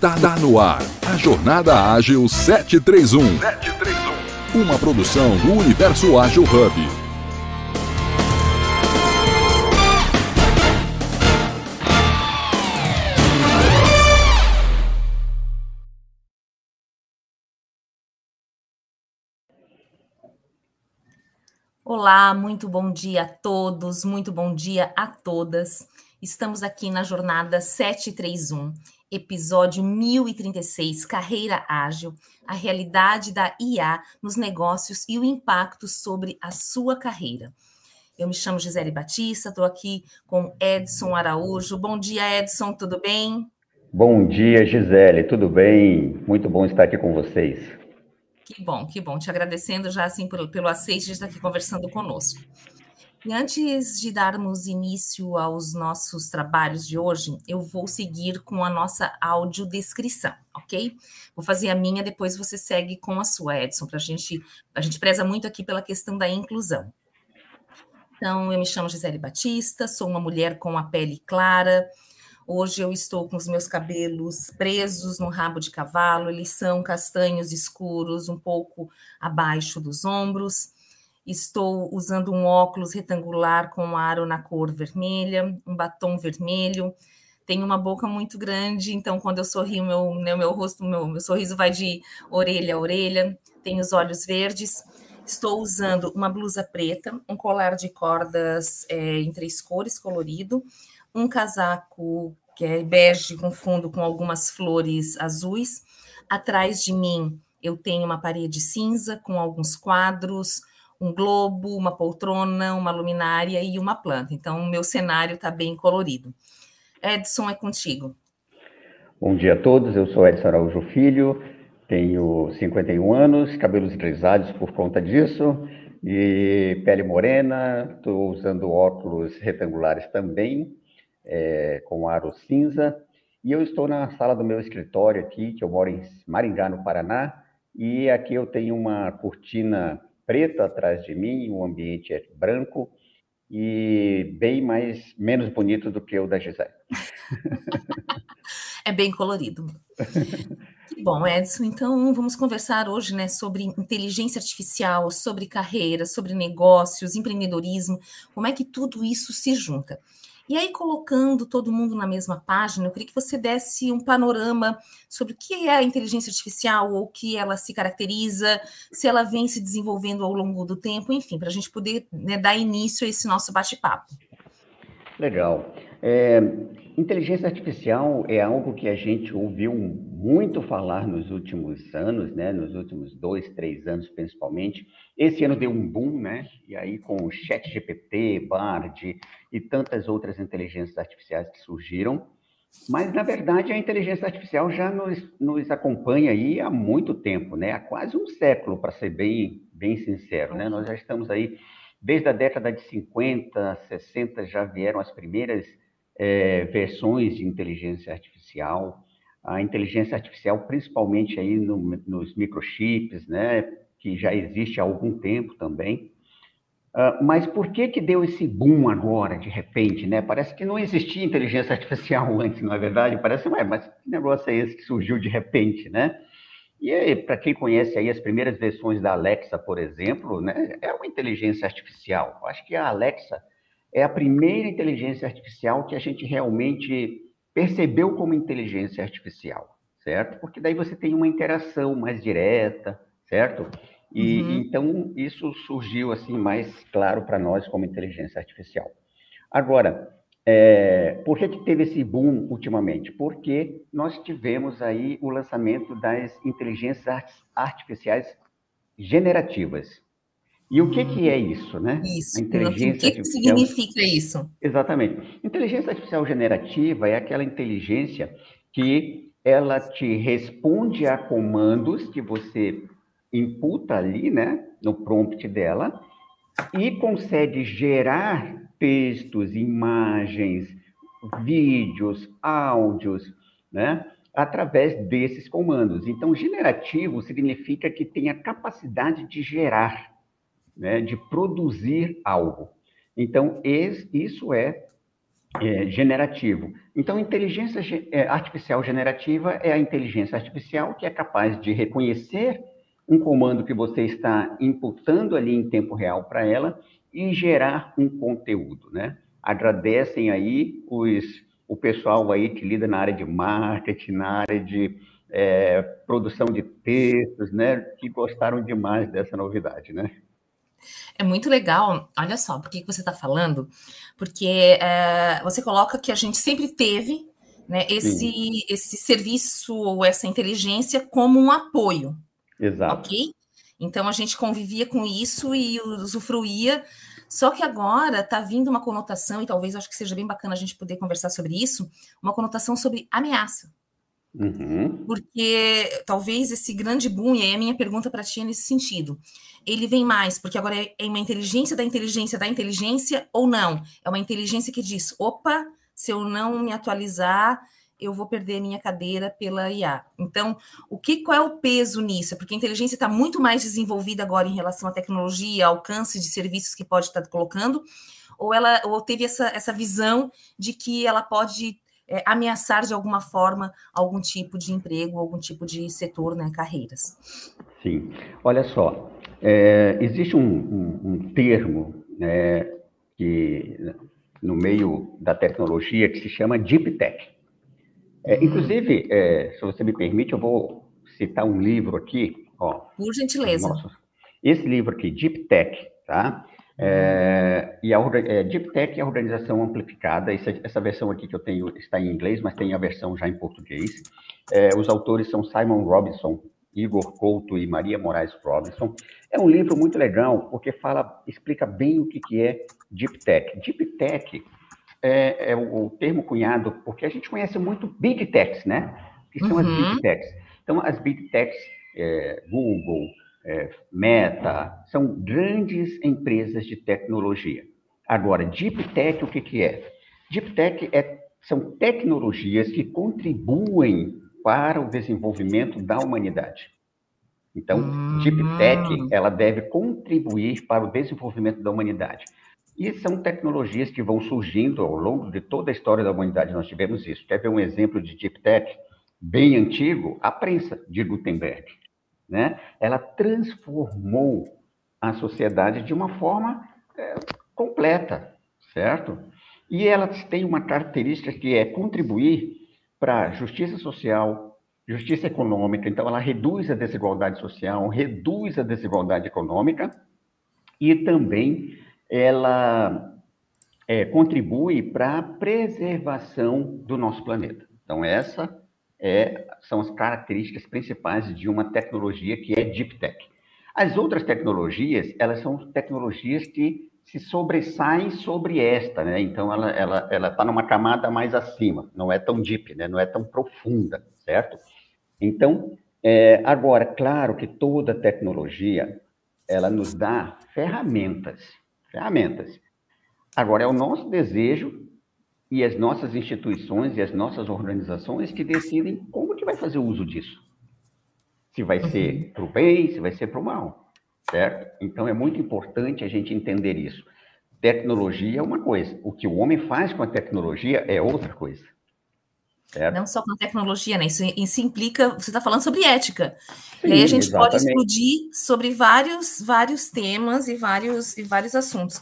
Está no ar a Jornada Ágil 731. 731. Uma produção do Universo Ágil Hub. Olá, muito bom dia a todos, muito bom dia a todas. Estamos aqui na jornada 731, episódio 1036, Carreira Ágil, a realidade da IA nos negócios e o impacto sobre a sua carreira. Eu me chamo Gisele Batista, estou aqui com Edson Araújo. Bom dia, Edson, tudo bem? Bom dia, Gisele, tudo bem? Muito bom estar aqui com vocês. Que bom, que bom. Te agradecendo já assim pelo, pelo aceite de estar aqui conversando conosco. E antes de darmos início aos nossos trabalhos de hoje, eu vou seguir com a nossa audiodescrição, ok? Vou fazer a minha, depois você segue com a sua, Edson, para a gente. A gente preza muito aqui pela questão da inclusão. Então, eu me chamo Gisele Batista, sou uma mulher com a pele clara, Hoje eu estou com os meus cabelos presos no rabo de cavalo, eles são castanhos escuros, um pouco abaixo dos ombros. Estou usando um óculos retangular com um aro na cor vermelha, um batom vermelho. Tenho uma boca muito grande, então quando eu sorrio, meu, meu, meu rosto, meu, meu sorriso vai de orelha a orelha. Tenho os olhos verdes. Estou usando uma blusa preta, um colar de cordas é, em três cores colorido, um casaco que é bege com fundo com algumas flores azuis. Atrás de mim eu tenho uma parede cinza com alguns quadros, um globo, uma poltrona, uma luminária e uma planta. Então, o meu cenário está bem colorido. Edson, é contigo. Bom dia a todos, eu sou Edson Araújo Filho, tenho 51 anos, cabelos grisalhos por conta disso, e pele morena, estou usando óculos retangulares também, é, com aro cinza, e eu estou na sala do meu escritório aqui, que eu moro em Maringá, no Paraná, e aqui eu tenho uma cortina preta atrás de mim, o ambiente é branco e bem mais menos bonito do que o da Gisele. é bem colorido. Bom, Edson, então vamos conversar hoje né, sobre inteligência artificial, sobre carreira, sobre negócios, empreendedorismo, como é que tudo isso se junta. E aí, colocando todo mundo na mesma página, eu queria que você desse um panorama sobre o que é a inteligência artificial, ou o que ela se caracteriza, se ela vem se desenvolvendo ao longo do tempo, enfim, para a gente poder né, dar início a esse nosso bate-papo. Legal. É, inteligência artificial é algo que a gente ouviu muito falar nos últimos anos, né? Nos últimos dois, três anos, principalmente. Esse ano deu um boom, né? E aí com o Chat GPT, Bard e tantas outras inteligências artificiais que surgiram. Mas, na verdade, a inteligência artificial já nos, nos acompanha aí há muito tempo, né? Há quase um século, para ser bem, bem sincero, né? Nós já estamos aí, desde a década de 50, 60, já vieram as primeiras é, versões de inteligência artificial. A inteligência artificial, principalmente aí no, nos microchips, né? Que já existe há algum tempo também. Uh, mas por que que deu esse boom agora, de repente, né? Parece que não existia inteligência artificial antes, não é verdade? Parece, ué, mas que negócio é esse que surgiu de repente, né? E para quem conhece aí as primeiras versões da Alexa, por exemplo, né, é uma inteligência artificial. Eu acho que a Alexa é a primeira inteligência artificial que a gente realmente percebeu como inteligência artificial, certo? Porque daí você tem uma interação mais direta, certo? E uhum. então isso surgiu assim mais claro para nós como inteligência artificial. Agora, é, por que, que teve esse boom ultimamente? Porque nós tivemos aí o lançamento das inteligências artificiais generativas. E o que, que é isso, né? Isso. o que, artificial... que significa isso? Exatamente. Inteligência artificial generativa é aquela inteligência que ela te responde a comandos que você imputa ali, né, no prompt dela, e consegue gerar textos, imagens, vídeos, áudios, né, através desses comandos. Então, generativo significa que tem a capacidade de gerar, né, de produzir algo. Então, isso é é, generativo. Então, inteligência é, artificial generativa é a inteligência artificial que é capaz de reconhecer um comando que você está imputando ali em tempo real para ela e gerar um conteúdo, né? Agradecem aí os, o pessoal aí que lida na área de marketing, na área de é, produção de textos, né? Que gostaram demais dessa novidade, né? É muito legal, olha só, por que você está falando? Porque é, você coloca que a gente sempre teve né, esse, esse serviço ou essa inteligência como um apoio. Exato. Ok? Então a gente convivia com isso e usufruía. Só que agora está vindo uma conotação, e talvez acho que seja bem bacana a gente poder conversar sobre isso, uma conotação sobre ameaça. Uhum. Porque talvez esse grande boom, e aí a minha pergunta para ti é nesse sentido, ele vem mais porque agora é, é uma inteligência da inteligência da inteligência ou não? É uma inteligência que diz: opa, se eu não me atualizar, eu vou perder minha cadeira pela IA. Então, o que qual é o peso nisso? Porque a inteligência está muito mais desenvolvida agora em relação à tecnologia, alcance de serviços que pode estar colocando, ou ela ou teve essa, essa visão de que ela pode é, ameaçar de alguma forma algum tipo de emprego, algum tipo de setor, né, carreiras. Sim, olha só, é, existe um, um, um termo né, que no meio da tecnologia que se chama Deep Tech. É, hum. inclusive, é, se você me permite, eu vou citar um livro aqui. Ó, Por gentileza. Nossa, esse livro aqui, Deep Tech, tá? É, e a é, Deep Tech é a organização amplificada. Essa, essa, versão aqui que eu tenho está em inglês, mas tem a versão já em português. É, os autores são Simon Robinson, Igor Couto e Maria Moraes Robinson. É um livro muito legal porque fala, explica bem o que, que é Deep Tech. Deep Tech é, é o, o, termo cunhado porque a gente conhece muito Big Techs, né? Que são uhum. as Big Techs. Então, as Big Techs, é, Google, é, Meta, são grandes empresas de tecnologia. Agora, Deep Tech, o que, que é? Deep Tech é, são tecnologias que contribuem para o desenvolvimento da humanidade. Então, hum. Deep Tech, ela deve contribuir para o desenvolvimento da humanidade. E são tecnologias que vão surgindo ao longo de toda a história da humanidade, nós tivemos isso. Quer ver um exemplo de Deep Tech bem antigo? A prensa de Gutenberg né? Ela transformou a sociedade de uma forma é, completa, certo? E ela tem uma característica que é contribuir para justiça social, justiça econômica. Então, ela reduz a desigualdade social, reduz a desigualdade econômica e também ela é, contribui para a preservação do nosso planeta. Então, essa é, são as características principais de uma tecnologia que é Deep Tech. As outras tecnologias, elas são tecnologias que se sobressaem sobre esta, né? Então, ela está ela, ela tá numa camada mais acima, não é tão deep, né? não é tão profunda, certo? Então, é, agora, claro que toda tecnologia, ela nos dá ferramentas, ferramentas. Agora, é o nosso desejo e as nossas instituições e as nossas organizações que decidem como que vai fazer o uso disso. Se vai ser uhum. para o bem, se vai ser para o mal, certo? Então é muito importante a gente entender isso. Tecnologia é uma coisa, o que o homem faz com a tecnologia é outra coisa. Certo? Não só com tecnologia, né? Isso, isso implica, você está falando sobre ética. Sim, e aí a gente exatamente. pode explodir sobre vários, vários temas e vários, e vários assuntos.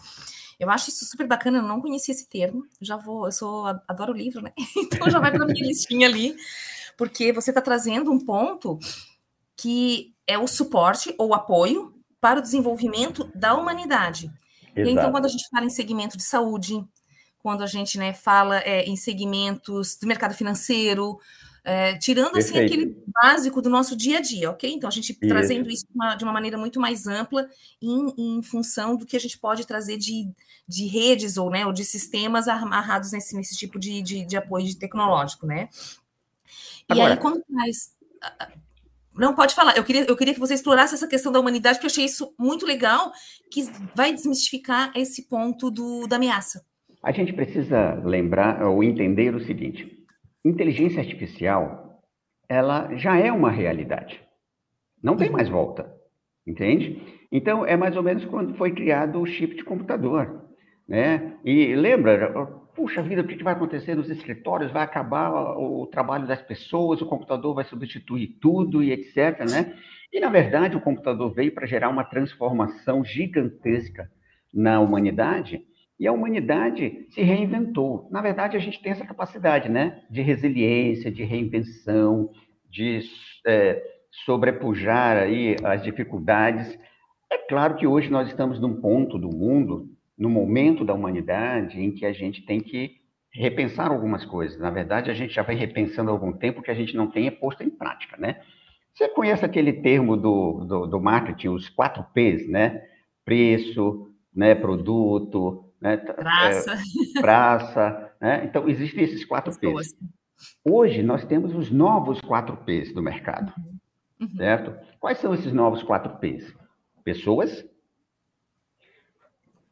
Eu acho isso super bacana, eu não conhecia esse termo. Já vou, eu sou adoro livro, né? Então já vai para minha listinha ali, porque você está trazendo um ponto que é o suporte ou apoio para o desenvolvimento da humanidade. Exato. E então, quando a gente fala em segmento de saúde, quando a gente né, fala é, em segmentos do mercado financeiro, é, tirando assim aquele básico do nosso dia a dia, ok? Então a gente isso. trazendo isso uma, de uma maneira muito mais ampla em, em, função do que a gente pode trazer de, de redes ou, né, ou de sistemas amarrados nesse, nesse tipo de, de, de apoio tecnológico, né? E Agora, aí, quando traz. Não, pode falar. Eu queria, eu queria que você explorasse essa questão da humanidade, porque eu achei isso muito legal, que vai desmistificar esse ponto do, da ameaça. A gente precisa lembrar ou entender o seguinte: inteligência artificial, ela já é uma realidade. Não tem mais volta, entende? Então, é mais ou menos quando foi criado o chip de computador, né? E lembra, puxa vida, o que vai acontecer nos escritórios? Vai acabar o trabalho das pessoas, o computador vai substituir tudo e etc, né? E, na verdade, o computador veio para gerar uma transformação gigantesca na humanidade e a humanidade se reinventou. Na verdade, a gente tem essa capacidade, né? De resiliência, de reinvenção, de é, sobrepujar aí as dificuldades. É claro que hoje nós estamos num ponto do mundo, no momento da humanidade, em que a gente tem que repensar algumas coisas. Na verdade, a gente já vem repensando há algum tempo que a gente não tenha posto em prática, né? Você conhece aquele termo do, do, do marketing, os quatro P's, né? Preço, né? produto, né? praça, é, praça né? Então, existem esses quatro Pessoas. P's. Hoje, nós temos os novos quatro P's do mercado, uhum. certo? Quais são esses novos quatro P's? Pessoas,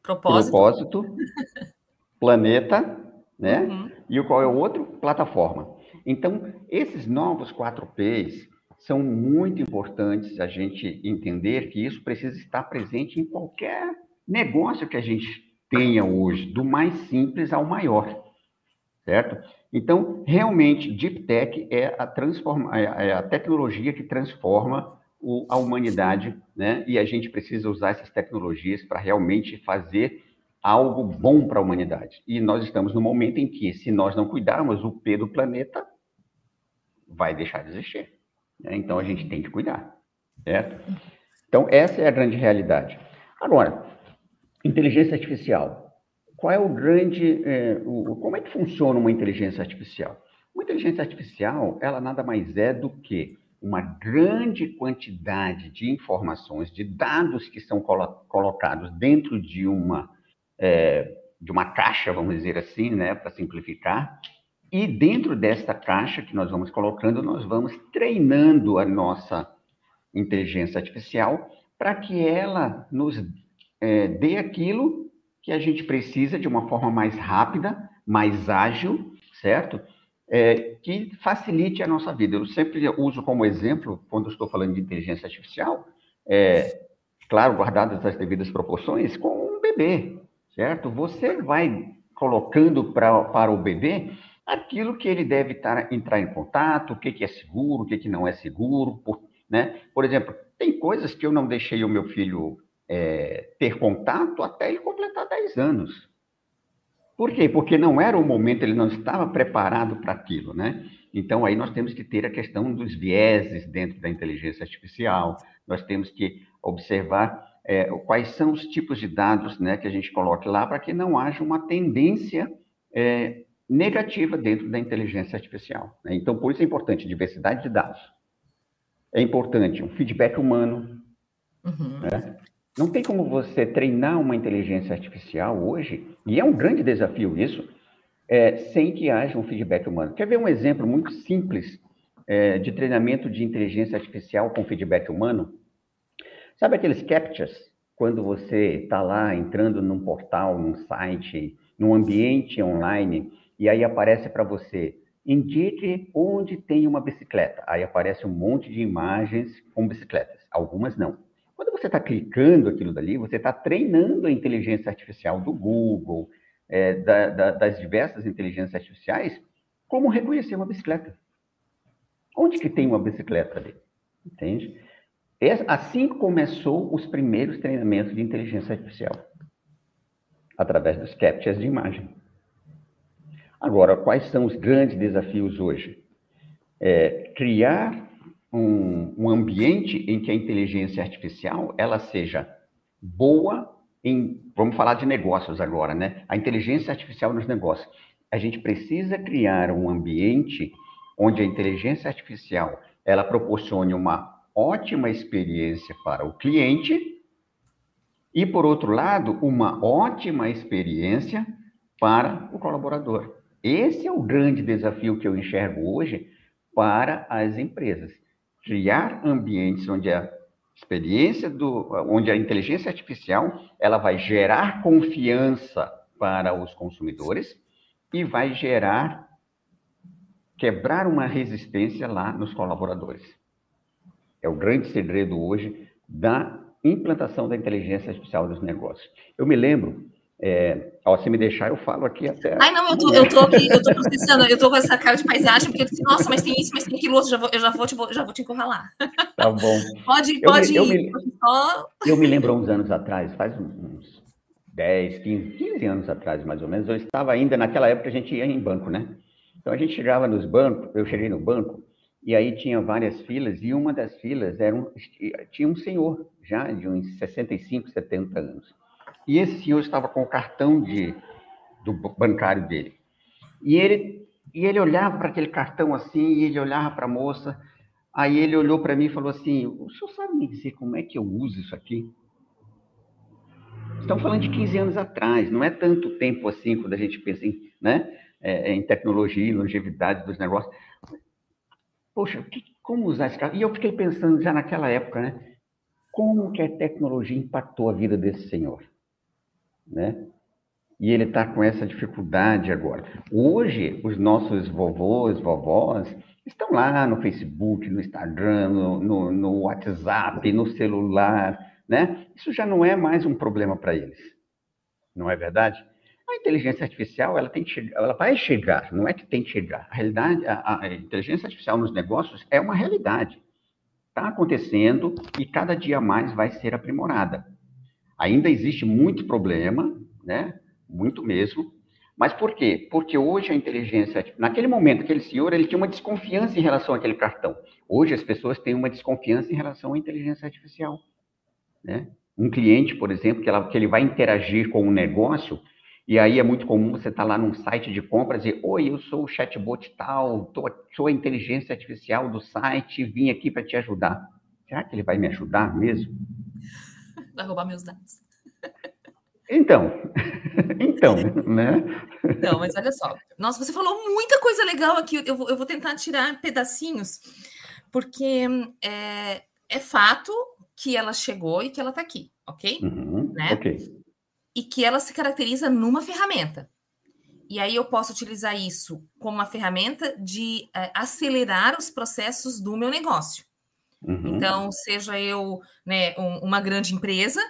propósito, propósito planeta, né? Uhum. E qual é o outro? Plataforma. Então, esses novos quatro P's são muito importantes a gente entender que isso precisa estar presente em qualquer negócio que a gente tenha hoje, do mais simples ao maior, certo? Então, realmente, Deep Tech é a, transforma, é, é a tecnologia que transforma o, a humanidade, né? E a gente precisa usar essas tecnologias para realmente fazer algo bom para a humanidade. E nós estamos no momento em que, se nós não cuidarmos, o P do planeta vai deixar de existir. Né? Então, a gente tem que cuidar, certo? Então, essa é a grande realidade. Agora, Inteligência artificial. Qual é o grande. É, o, como é que funciona uma inteligência artificial? Uma inteligência artificial, ela nada mais é do que uma grande quantidade de informações, de dados que são colo colocados dentro de uma, é, de uma caixa, vamos dizer assim, né, para simplificar, e dentro desta caixa que nós vamos colocando, nós vamos treinando a nossa inteligência artificial para que ela nos é, dê aquilo que a gente precisa de uma forma mais rápida, mais ágil, certo? É, que facilite a nossa vida. Eu sempre uso como exemplo, quando estou falando de inteligência artificial, é, claro, guardadas as devidas proporções, com um bebê, certo? Você vai colocando pra, para o bebê aquilo que ele deve tar, entrar em contato, o que, que é seguro, o que, que não é seguro, por, né? Por exemplo, tem coisas que eu não deixei o meu filho é, ter contato até ele completar 10 anos. Por quê? Porque não era o momento, ele não estava preparado para aquilo, né? Então, aí nós temos que ter a questão dos vieses dentro da inteligência artificial, nós temos que observar é, quais são os tipos de dados né, que a gente coloque lá para que não haja uma tendência é, negativa dentro da inteligência artificial. Né? Então, por isso é importante diversidade de dados. É importante um feedback humano. Uhum. Né? Não tem como você treinar uma inteligência artificial hoje, e é um grande desafio isso, é, sem que haja um feedback humano. Quer ver um exemplo muito simples é, de treinamento de inteligência artificial com feedback humano? Sabe aqueles captchas? Quando você está lá entrando num portal, num site, num ambiente online, e aí aparece para você, indique onde tem uma bicicleta. Aí aparece um monte de imagens com bicicletas, algumas não. Quando você está clicando aquilo dali, você está treinando a inteligência artificial do Google, é, da, da, das diversas inteligências artificiais, como reconhecer uma bicicleta. Onde que tem uma bicicleta ali? Entende? Assim começou os primeiros treinamentos de inteligência artificial, através dos captchas de imagem. Agora, quais são os grandes desafios hoje? É, criar um, um ambiente em que a inteligência artificial ela seja boa em, vamos falar de negócios agora, né? A inteligência artificial nos negócios. A gente precisa criar um ambiente onde a inteligência artificial ela proporcione uma ótima experiência para o cliente e, por outro lado, uma ótima experiência para o colaborador. Esse é o grande desafio que eu enxergo hoje para as empresas criar ambientes onde a experiência do, onde a inteligência artificial ela vai gerar confiança para os consumidores e vai gerar quebrar uma resistência lá nos colaboradores. É o grande segredo hoje da implantação da inteligência artificial nos negócios. Eu me lembro É, ó, se me deixar, eu falo aqui até. Ai, não, eu tô, eu tô aqui, eu tô processando, eu tô com essa cara de paisagem, porque eu disse, nossa, mas tem isso, mas tem aquilo outro, já vou, eu já vou, te, já vou te encurralar. Tá bom. Pode, pode eu ir. Me, eu, me, eu me lembro uns anos atrás, faz uns 10, 15, 15 anos atrás, mais ou menos, eu estava ainda, naquela época a gente ia em banco, né? Então a gente chegava nos bancos, eu cheguei no banco, e aí tinha várias filas, e uma das filas era um, tinha um senhor, já de uns 65, 70 anos. E esse senhor estava com o cartão de, do bancário dele. E ele, e ele olhava para aquele cartão assim, e ele olhava para a moça. Aí ele olhou para mim e falou assim: O senhor sabe me dizer como é que eu uso isso aqui? Estamos falando de 15 anos atrás, não é tanto tempo assim quando a gente pensa em, né, é, em tecnologia longevidade dos negócios. Poxa, que, como usar esse cartão? E eu fiquei pensando já naquela época, né? Como que a tecnologia impactou a vida desse senhor? Né? E ele está com essa dificuldade agora. Hoje, os nossos vovôs, vovós, estão lá no Facebook, no Instagram, no, no, no WhatsApp, no celular, né? Isso já não é mais um problema para eles. Não é verdade? A inteligência artificial, ela tem que chegar, ela vai chegar, não é que tem que chegar. A realidade, a, a inteligência artificial nos negócios é uma realidade. Está acontecendo e cada dia mais vai ser aprimorada. Ainda existe muito problema, né? Muito mesmo. Mas por quê? Porque hoje a inteligência, naquele momento, aquele senhor, ele tinha uma desconfiança em relação àquele cartão. Hoje as pessoas têm uma desconfiança em relação à inteligência artificial, né? Um cliente, por exemplo, que, ela, que ele vai interagir com um negócio, e aí é muito comum você estar tá lá num site de compras e, oi, eu sou o chatbot tal, tô, sou a inteligência artificial do site, vim aqui para te ajudar. Será que ele vai me ajudar mesmo? Vai roubar meus dados. Então, então, né? Não, mas olha só. Nossa, você falou muita coisa legal aqui. Eu vou, eu vou tentar tirar pedacinhos, porque é, é fato que ela chegou e que ela está aqui, ok? Uhum, né? Ok. E que ela se caracteriza numa ferramenta. E aí eu posso utilizar isso como uma ferramenta de é, acelerar os processos do meu negócio. Uhum. Então, seja eu né, um, uma grande empresa,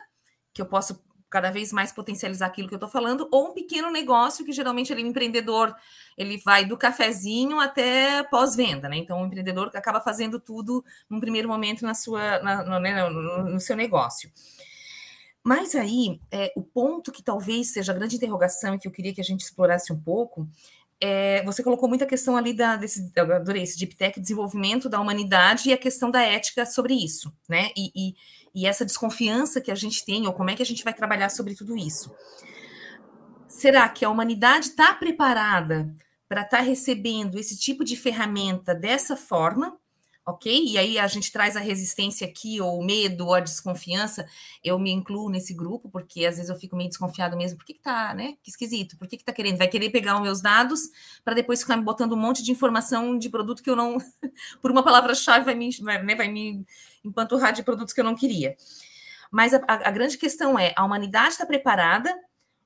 que eu posso cada vez mais potencializar aquilo que eu estou falando, ou um pequeno negócio que geralmente ele é um empreendedor, ele vai do cafezinho até pós-venda, né? Então, o empreendedor acaba fazendo tudo num primeiro momento na sua, na, no, né, no, no, seu negócio. Mas aí, é, o ponto que talvez seja a grande interrogação e que eu queria que a gente explorasse um pouco é, você colocou muita questão ali da, desse, eu adorei esse Deep Tech, desenvolvimento da humanidade e a questão da ética sobre isso, né? E, e, e, essa desconfiança que a gente tem, ou como é que a gente vai trabalhar sobre tudo isso. Será que a humanidade está preparada para estar tá recebendo esse tipo de ferramenta dessa forma? Ok? E aí a gente traz a resistência aqui, ou o medo, ou a desconfiança, eu me incluo nesse grupo, porque às vezes eu fico meio desconfiado mesmo, por que, que tá, né? Que esquisito, por que, que tá querendo? Vai querer pegar os meus dados para depois ficar me botando um monte de informação de produto que eu não, por uma palavra-chave, vai me, vai, né, vai me empanturrar de produtos que eu não queria. Mas a, a, a grande questão é: a humanidade está preparada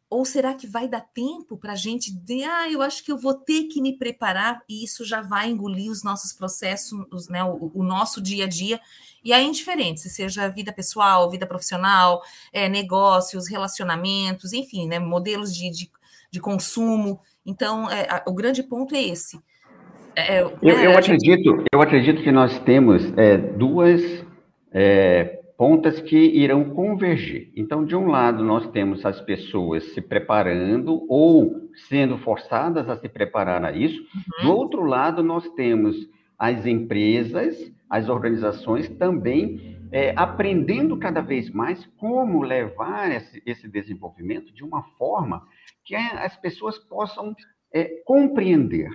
ou será que vai dar tempo para a gente de, ah, eu acho que eu vou ter que me preparar e isso já vai engolir os nossos processos, né, o, o nosso dia a dia, e aí é indiferente, se seja vida pessoal, vida profissional, é, negócios, relacionamentos, enfim, né, modelos de, de, de consumo. Então, é, a, o grande ponto é esse. É, é eu, eu, acredito, gente... eu acredito que nós temos é, duas é, pontas que irão convergir. Então, de um lado, nós temos as pessoas se preparando ou sendo forçadas a se preparar a isso. Uhum. Do outro lado, nós temos as empresas, as organizações também é, aprendendo cada vez mais como levar esse, esse, desenvolvimento de uma forma que as pessoas possam é, compreender,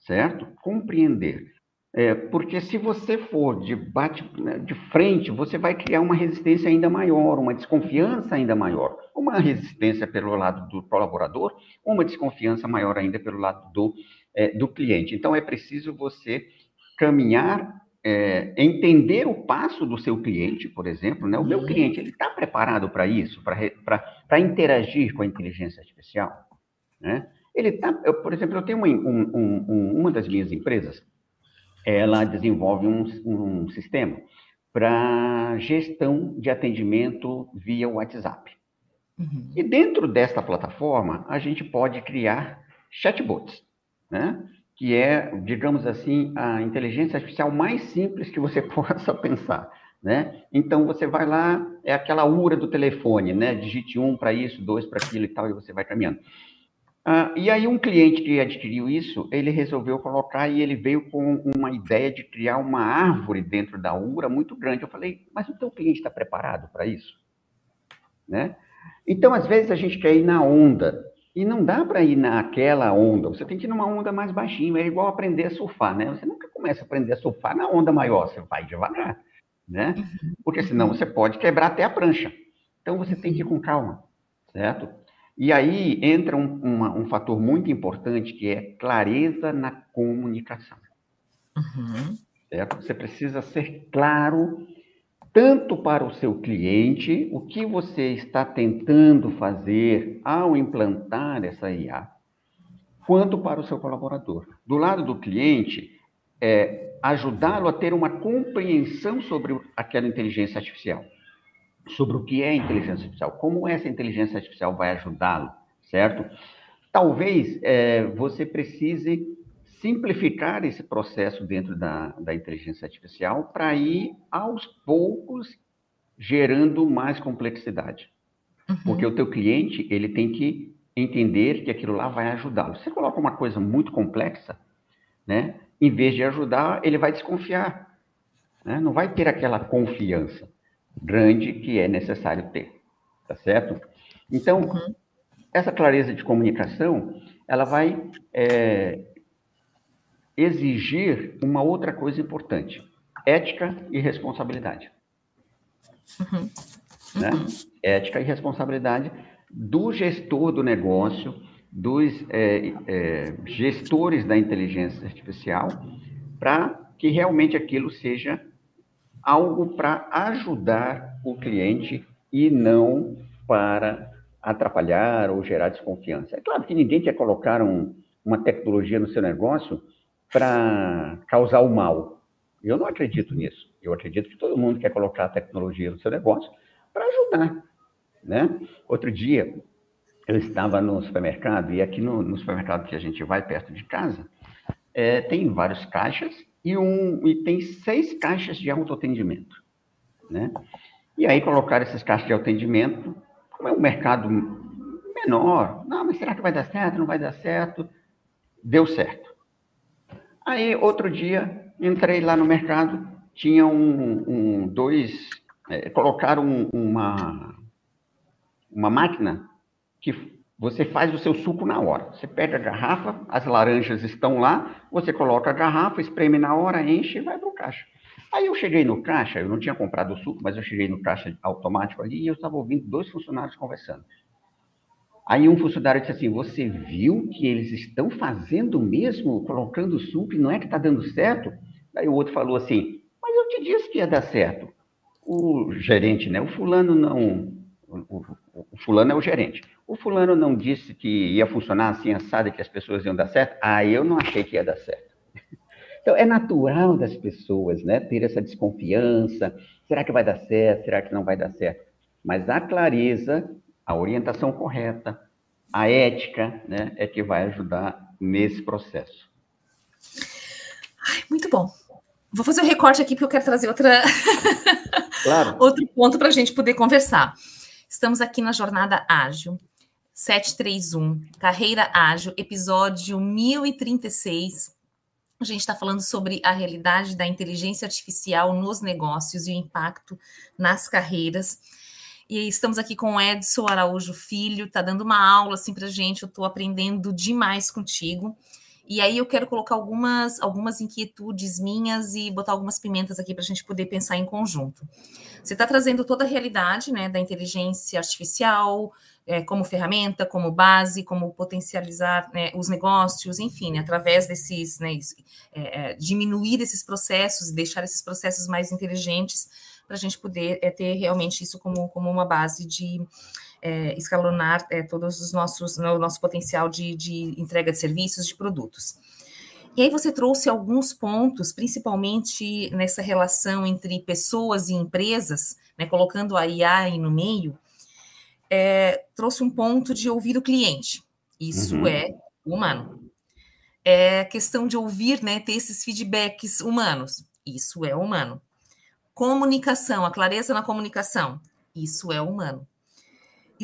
certo? Compreender. É, porque se você for de bate né, de frente, você vai criar uma resistência ainda maior, uma desconfiança ainda maior. Uma resistência pelo lado do colaborador, uma desconfiança maior ainda pelo lado do, é, do cliente. Então, é preciso você caminhar, é, entender o passo do seu cliente, por exemplo. Né? O meu cliente, ele está preparado para isso, para interagir com a inteligência artificial? Né? Ele tá, eu, por exemplo, eu tenho uma, um, um, uma das minhas empresas, ela desenvolve um, um sistema para gestão de atendimento via WhatsApp. Uhum. E dentro desta plataforma, a gente pode criar chatbots, né? que é, digamos assim, a inteligência artificial mais simples que você possa pensar. Né? Então, você vai lá, é aquela URA do telefone, né? digite um para isso, dois para aquilo e tal, e você vai caminhando. Ah, e aí, um cliente que adquiriu isso, ele resolveu colocar e ele veio com uma ideia de criar uma árvore dentro da URA muito grande. Eu falei, mas o teu cliente está preparado para isso? Né? Então, às vezes, a gente quer ir na onda, e não dá para ir naquela onda, você tem que ir numa onda mais baixinha, é igual aprender a surfar, né? Você nunca começa a aprender a surfar na onda maior, você vai devagar, né? Uhum. Porque senão você pode quebrar até a prancha. Então, você tem que ir com calma, certo? E aí entra um, uma, um fator muito importante que é clareza na comunicação. Uhum. Certo? Você precisa ser claro tanto para o seu cliente, o que você está tentando fazer ao implantar essa IA, quanto para o seu colaborador. Do lado do cliente, é ajudá-lo a ter uma compreensão sobre aquela inteligência artificial, sobre o que é inteligência artificial, como essa inteligência artificial vai ajudá-lo, certo? Talvez é, você precise simplificar esse processo dentro da, da inteligência artificial para ir aos poucos gerando mais complexidade. Uhum. Porque o teu cliente, ele tem que entender que aquilo lá vai ajudá-lo. Você coloca uma coisa muito complexa, né? Em vez de ajudar, ele vai desconfiar. Né? Não vai ter aquela confiança grande que é necessário ter. Tá certo? Então, uhum. essa clareza de comunicação, ela vai é, exigir uma outra coisa importante: ética e responsabilidade. Uhum. Né? Uhum. Ética e responsabilidade do gestor do negócio, dos é, é, gestores da inteligência artificial, para que realmente aquilo seja algo para ajudar o cliente e não para atrapalhar ou gerar desconfiança. É claro que ninguém quer colocar um, uma tecnologia no seu negócio para causar o mal. Eu não acredito nisso. Eu acredito que todo mundo quer colocar a tecnologia no seu negócio para ajudar. Né? Outro dia, eu estava no supermercado, e aqui no, no supermercado que a gente vai perto de casa, é, tem vários caixas e, um, e tem seis caixas de autoatendimento. Né? E aí colocaram esses caixas de autoatendimento, como é um mercado menor, não, mas será que vai dar certo? Não vai dar certo? Deu certo. Aí, outro dia, entrei lá no mercado, tinha um, um dois, é, colocaram uma, uma máquina que você faz o seu suco na hora. Você pega a garrafa, as laranjas estão lá, você coloca a garrafa, espreme na hora, enche e vai para o caixa. Aí eu cheguei no caixa, eu não tinha comprado o suco, mas eu cheguei no caixa automático ali e eu estava ouvindo dois funcionários conversando. Aí um funcionário disse assim: Você viu que eles estão fazendo mesmo, colocando suco e não é que está dando certo? Aí o outro falou assim: Mas eu te disse que ia dar certo. O gerente, né? O fulano não. O, o, o fulano é o gerente. O fulano não disse que ia funcionar assim, assado, que as pessoas iam dar certo? Ah, eu não achei que ia dar certo. Então, é natural das pessoas, né? Ter essa desconfiança. Será que vai dar certo? Será que não vai dar certo? Mas a clareza a orientação correta, a ética, né, é que vai ajudar nesse processo. Ai, muito bom. Vou fazer um recorte aqui porque eu quero trazer outra claro. outro ponto para a gente poder conversar. Estamos aqui na Jornada Ágil 731, Carreira Ágil, episódio 1036. A gente está falando sobre a realidade da inteligência artificial nos negócios e o impacto nas carreiras. E estamos aqui com o Edson Araújo Filho, tá dando uma aula assim para gente. Eu estou aprendendo demais contigo. E aí eu quero colocar algumas, algumas inquietudes minhas e botar algumas pimentas aqui para a gente poder pensar em conjunto. Você está trazendo toda a realidade né, da inteligência artificial é, como ferramenta, como base, como potencializar né, os negócios, enfim, né, através desses, né, é, é, diminuir esses processos e deixar esses processos mais inteligentes para a gente poder é, ter realmente isso como, como uma base de é, escalonar é, todos os nossos, né, o nosso potencial de, de entrega de serviços, de produtos. E aí você trouxe alguns pontos, principalmente nessa relação entre pessoas e empresas, né, colocando a IA aí no meio, é, trouxe um ponto de ouvir o cliente. Isso uhum. é humano. É questão de ouvir, né, ter esses feedbacks humanos. Isso é humano. Comunicação, a clareza na comunicação. Isso é humano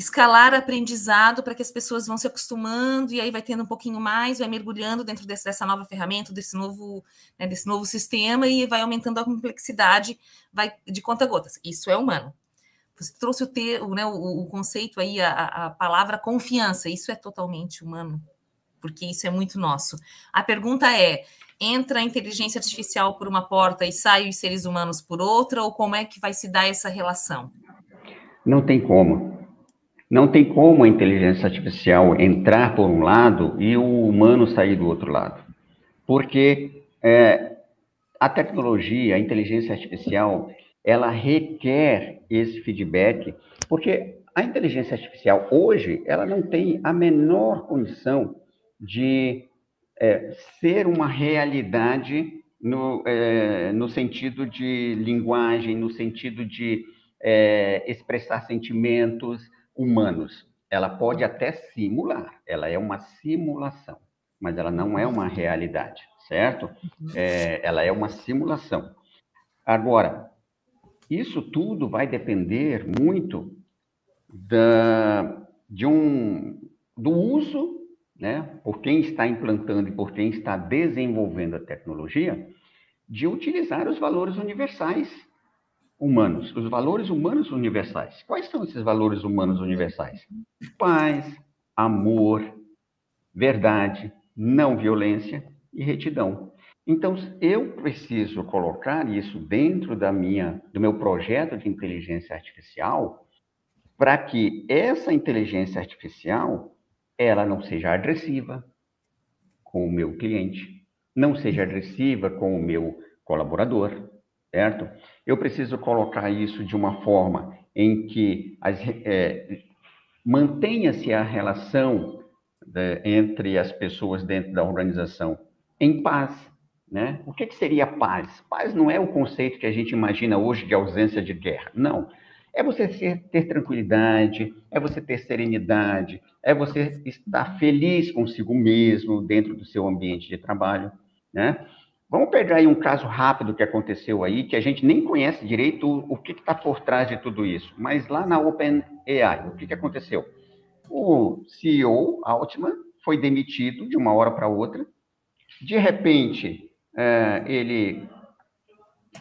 escalar aprendizado para que as pessoas vão se acostumando e aí vai tendo um pouquinho mais, vai mergulhando dentro desse, dessa nova ferramenta, desse novo, né, desse novo sistema e vai aumentando a complexidade, vai de conta gotas. Isso é humano. Você trouxe o, ter, o, né, o, o conceito aí, a, a palavra confiança. Isso é totalmente humano, porque isso é muito nosso. A pergunta é: entra a inteligência artificial por uma porta e sai os seres humanos por outra, ou como é que vai se dar essa relação? Não tem como. Não tem como a inteligência artificial entrar por um lado e o humano sair do outro lado. Porque é, a tecnologia, a inteligência artificial, ela requer esse feedback, porque a inteligência artificial hoje, ela não tem a menor condição de é, ser uma realidade no, é, no sentido de linguagem, no sentido de é, expressar sentimentos, humanos. Ela pode até simular, ela é uma simulação, mas ela não é uma realidade, certo? Uhum. É, ela é uma simulação. Agora, isso tudo vai depender muito da, de um, do uso, né, por quem está implantando e por quem está desenvolvendo a tecnologia, de utilizar os valores universais humanos, os valores humanos universais. Quais são esses valores humanos universais? Paz, amor, verdade, não violência e retidão. Então, eu preciso colocar isso dentro da minha, do meu projeto de inteligência artificial, para que essa inteligência artificial ela não seja agressiva com o meu cliente, não seja agressiva com o meu colaborador, certo? Eu preciso colocar isso de uma forma em que é, mantenha-se a relação né, entre as pessoas dentro da organização em paz, né? O que, que seria paz? Paz não é o conceito que a gente imagina hoje de ausência de guerra, não. É você ter tranquilidade, é você ter serenidade, é você estar feliz consigo mesmo dentro do seu ambiente de trabalho, né? Vamos pegar aí um caso rápido que aconteceu aí, que a gente nem conhece direito o, o que está por trás de tudo isso. Mas lá na OpenAI, o que, que aconteceu? O CEO, Altman, foi demitido de uma hora para outra. De repente, é, ele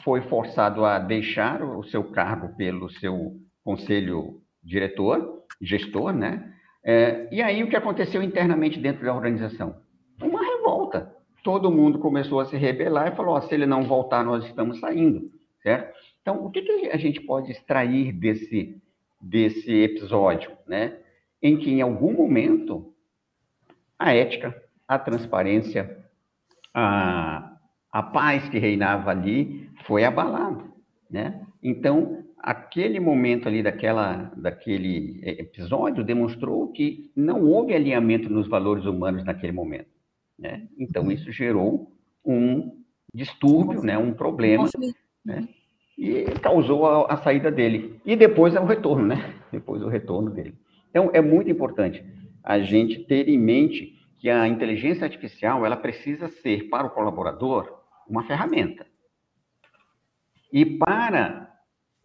foi forçado a deixar o seu cargo pelo seu conselho diretor, gestor, né? É, e aí o que aconteceu internamente dentro da organização? Todo mundo começou a se rebelar e falou: se ele não voltar, nós estamos saindo, certo? Então, o que, que a gente pode extrair desse, desse episódio, né? Em que, em algum momento, a ética, a transparência, a, a paz que reinava ali foi abalada, né? Então, aquele momento ali daquela, daquele episódio demonstrou que não houve alinhamento nos valores humanos naquele momento. Né? Então, uhum. isso gerou um distúrbio, né? um problema, né? e causou a, a, saída dele. E depois é o retorno, né? Depois o retorno dele. Então, é muito importante a gente ter em mente que a inteligência artificial ela precisa ser, para o colaborador, uma ferramenta. E para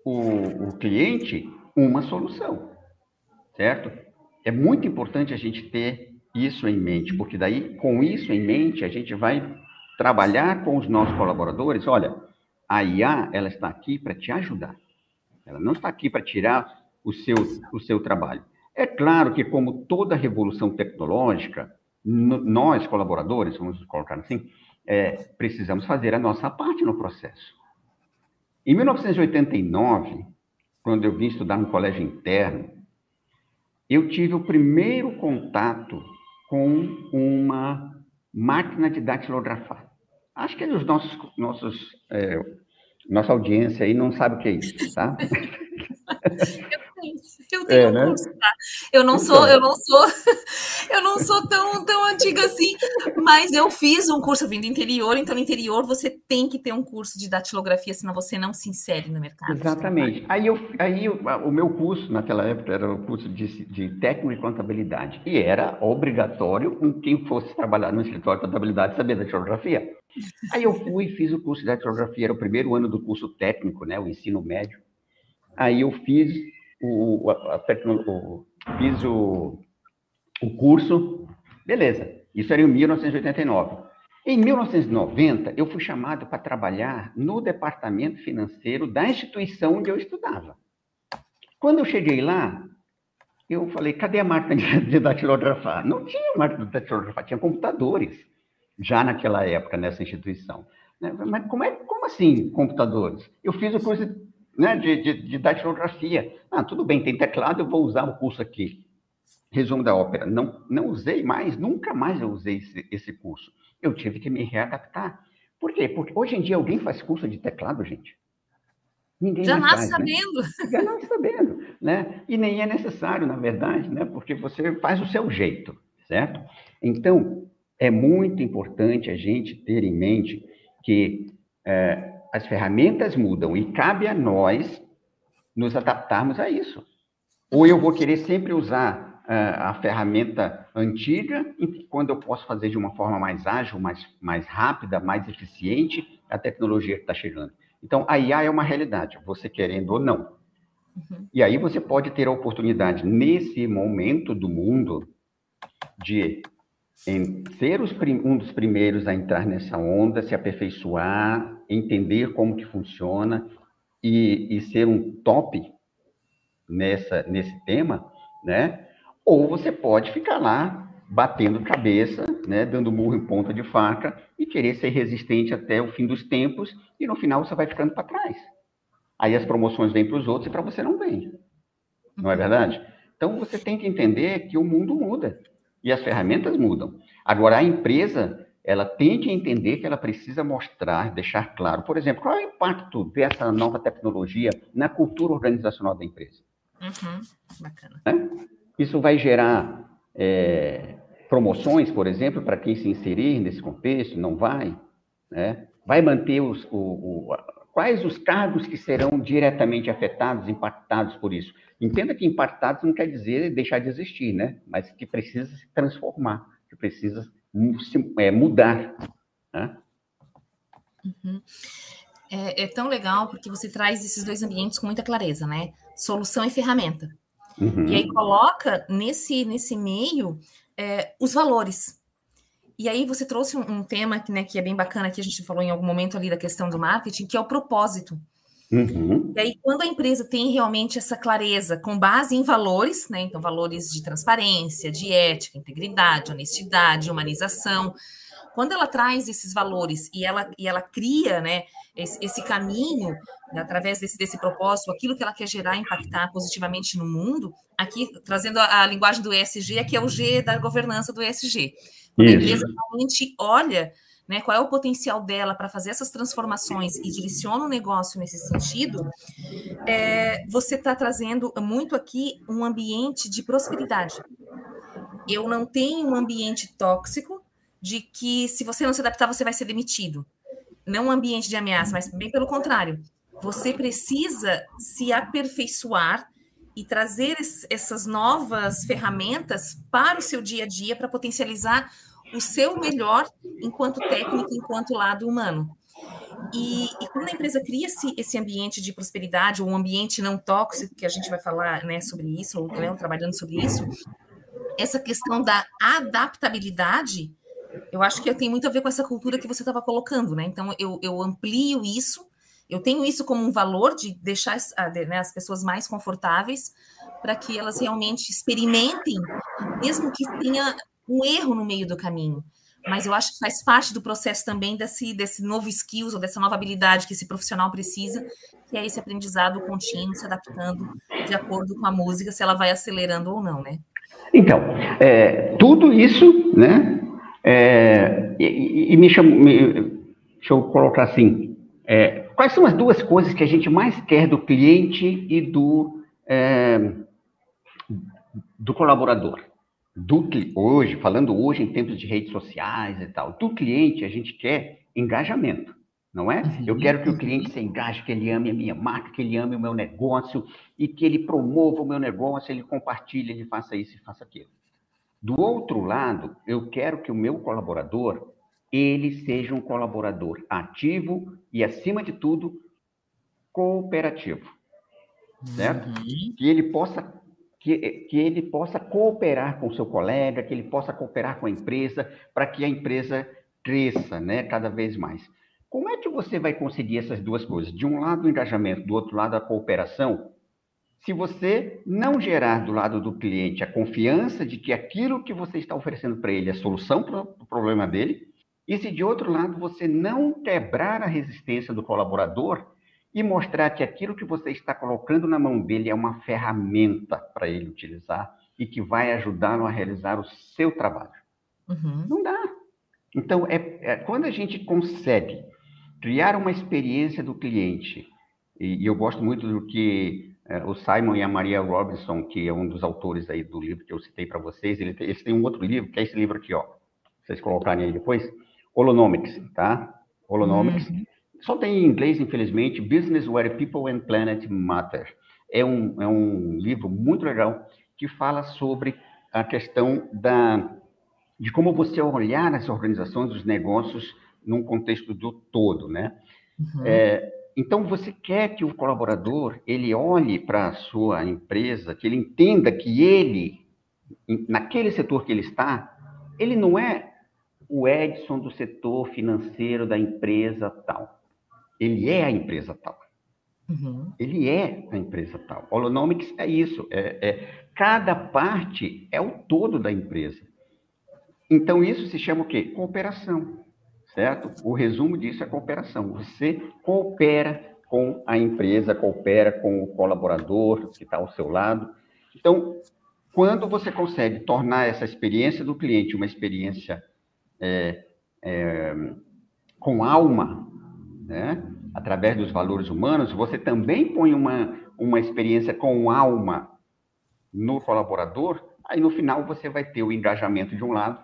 o, o cliente, uma solução. Certo? É muito importante a gente ter isso em mente, porque daí, com isso em mente, a gente vai trabalhar com os nossos colaboradores. Olha, a IA, ela está aqui para te ajudar. Ela não está aqui para tirar o seu, o seu trabalho. É claro que, como toda revolução tecnológica, nós, colaboradores, vamos colocar assim, é, precisamos fazer a nossa parte no processo. Em 1989, quando eu vim estudar no colégio interno, eu tive o primeiro contato com uma máquina de datilografar. Acho que os nossos, nossos é, nossa audiência aí não sabe o que é isso, tá? Eu tenho é, um né? curso, tá? Eu não sou, então. eu não sou, eu não sou tão, tão antiga assim, mas eu fiz um curso, eu vim do interior, então no interior você tem que ter um curso de datilografia, senão você não se insere no mercado. Exatamente. Aí, eu, aí eu, o meu curso, naquela época, era o curso de, de técnico e contabilidade, e era obrigatório com quem fosse trabalhar no escritório de contabilidade saber datilografia. Aí eu fui e fiz o curso de datilografia, era o primeiro ano do curso técnico, né, o ensino médio. Aí eu fiz o, a, a o, fiz o, o curso, beleza, isso era em 1989. Em 1990, eu fui chamado para trabalhar no departamento financeiro da instituição onde eu estudava. Quando eu cheguei lá, eu falei, cadê a máquina de datilografar? Não tinha máquina de datilografar, tinha computadores já naquela época nessa instituição. Né? Mas como, é, como assim computadores? Eu fiz o curso né, de, de, de datilografia. Ah, tudo bem, tem teclado, eu vou usar o curso aqui. Resumo da ópera. Não, não usei mais, nunca mais eu usei esse, esse curso. Eu tive que me readaptar. Por quê? Porque hoje em dia alguém faz curso de teclado, gente. Ninguém Já nasce faz, né? sabendo. Né? Já nasce sabendo, né? E nem é necessário, na verdade, né? Porque você faz o seu jeito, certo? Então, é muito importante a gente ter em mente que é, as ferramentas mudam e cabe a nós nos adaptarmos a isso. Ou eu vou querer sempre usar uh, a ferramenta antiga, quando eu posso fazer de uma forma mais ágil, mais, mais rápida, mais eficiente, a tecnologia que está chegando. Então, a IA é uma realidade, você querendo ou não. Uhum. E aí você pode ter a oportunidade, nesse momento do mundo, de em ser um dos primeiros a entrar nessa onda, se aperfeiçoar, entender como que funciona e, e ser um top nessa, nesse tema, né? Ou você pode ficar lá batendo cabeça, né, dando murro em ponta de faca e querer ser resistente até o fim dos tempos e no final você vai ficando para trás. Aí as promoções vêm para os outros e para você não vem. Não é verdade? Então você tem que entender que o mundo muda e as ferramentas mudam. Agora, a empresa, ela tem que entender que ela precisa mostrar, deixar claro, por exemplo, qual é o impacto dessa nova tecnologia na cultura organizacional da empresa. Uhum, bacana. Né? Isso vai gerar é, promoções, por exemplo, para quem se inserir nesse contexto, não vai? Né? Vai manter os, o, o, quais os cargos que serão diretamente afetados, impactados por isso? Entenda que impactados não quer dizer deixar de existir, né? Mas que precisa se transformar, que precisa se, é, mudar. Né? Uhum. É, é, tão legal porque você traz esses dois ambientes com muita clareza, né? Solução e ferramenta. Uhum. E aí coloca nesse, nesse meio é, os valores. E aí você trouxe um, um tema que, né, que é bem bacana, que a gente falou em algum momento ali da questão do marketing, que é o propósito. Uhum. E aí, quando a empresa tem realmente essa clareza com base em valores, né? Então, valores de transparência, de ética, integridade, honestidade, humanização. Quando ela traz esses valores e ela, e ela cria né, esse, esse caminho, né, através desse, desse propósito, aquilo que ela quer gerar, impactar positivamente no mundo, aqui trazendo a, a linguagem do ESG, aqui é o G da governança do ESG. Quando Isso. a empresa realmente olha né, qual é o potencial dela para fazer essas transformações e direciona o negócio nesse sentido, é, você está trazendo muito aqui um ambiente de prosperidade. Eu não tenho um ambiente tóxico de que se você não se adaptar, você vai ser demitido. Não um ambiente de ameaça, mas bem pelo contrário. Você precisa se aperfeiçoar e trazer essas novas ferramentas para o seu dia a dia para potencializar o seu melhor enquanto técnico, enquanto lado humano. E, e, quando a empresa cria esse, esse ambiente de prosperidade, ou um ambiente não tóxico, que a gente vai falar né, sobre isso, ou né, trabalhando sobre isso, essa questão da adaptabilidade, eu acho que tem muito a ver com essa cultura que você estava colocando, né? Então, eu, eu amplio isso, eu tenho isso como um valor de deixar as, né, as pessoas mais confortáveis para que elas realmente experimentem, mesmo que tenha um erro no meio do caminho. Mas eu acho que faz parte do processo também desse, desse novo skills ou dessa nova habilidade que esse profissional precisa, que é esse aprendizado contínuo, se adaptando de acordo com a música, se ela vai acelerando ou não, né? Então, é, tudo isso, né? É, e, e, me chamo, me, deixa eu colocar assim, é, quais são as duas coisas que a gente mais quer do cliente e do é, do colaborador. Do, hoje, falando hoje em tempos de redes sociais e tal, do cliente a gente quer engajamento, não é? Uhum. Eu quero que o cliente se engaje, que ele ame a minha marca, que ele ame o meu negócio e que ele promova o meu negócio, ele compartilhe, ele faça isso e faça aquilo. Do outro lado, eu quero que o meu colaborador, ele seja um colaborador ativo e, acima de tudo, cooperativo, certo? Uhum. Que ele possa que, que ele possa cooperar com o seu colega, que ele possa cooperar com a empresa, para que a empresa cresça, né, cada vez mais. Como é que você vai conseguir essas duas coisas? De um lado o engajamento, do outro lado a cooperação, se você não gerar do lado do cliente a confiança de que aquilo que você está oferecendo para ele é a solução para o problema dele, e se de outro lado você não quebrar a resistência do colaborador e mostrar que aquilo que você está colocando na mão dele é uma ferramenta para ele utilizar e que vai ajudá-lo a realizar o seu trabalho. Uhum. Não dá. Então, é, é, quando a gente consegue criar uma experiência do cliente, e, e eu gosto muito do que é, o Simon e a Maria Robinson, que é um dos autores aí do livro que eu citei para vocês, ele, eles têm um outro livro, que é esse livro aqui, ó. Vocês colocarem aí depois. Holonomics, tá? Holonomics. Uhum. Só tem em inglês, infelizmente, Business Where People and Planet Matter. É um, é um livro muito legal que fala sobre a questão da, de como você olhar as organizações, os negócios, num contexto do todo, né? Uhum. É, então, você quer que o colaborador, ele olhe para a sua empresa, que ele entenda que ele, naquele setor que ele está, ele não é o Edson do setor financeiro da empresa tal. Ele é a empresa tal. Uhum. Ele é a empresa tal. Holonomics é isso. É, é, cada parte é o todo da empresa. Então, isso se chama o quê? Cooperação. Certo? O resumo disso é cooperação. Você coopera com a empresa, coopera com o colaborador que está ao seu lado. Então, quando você consegue tornar essa experiência do cliente uma experiência é, é, com alma, né? através dos valores humanos, você também põe uma, uma experiência com alma no colaborador, aí no final você vai ter o engajamento de um lado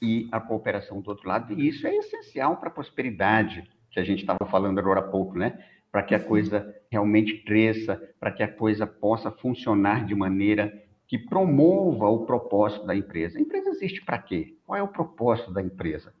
e a cooperação do outro lado, e isso é essencial para a prosperidade, que a gente estava falando agora há pouco, né? Para que a coisa realmente cresça, para que a coisa possa funcionar de maneira que promova o propósito da empresa. A empresa existe para quê? Qual é o propósito da empresa?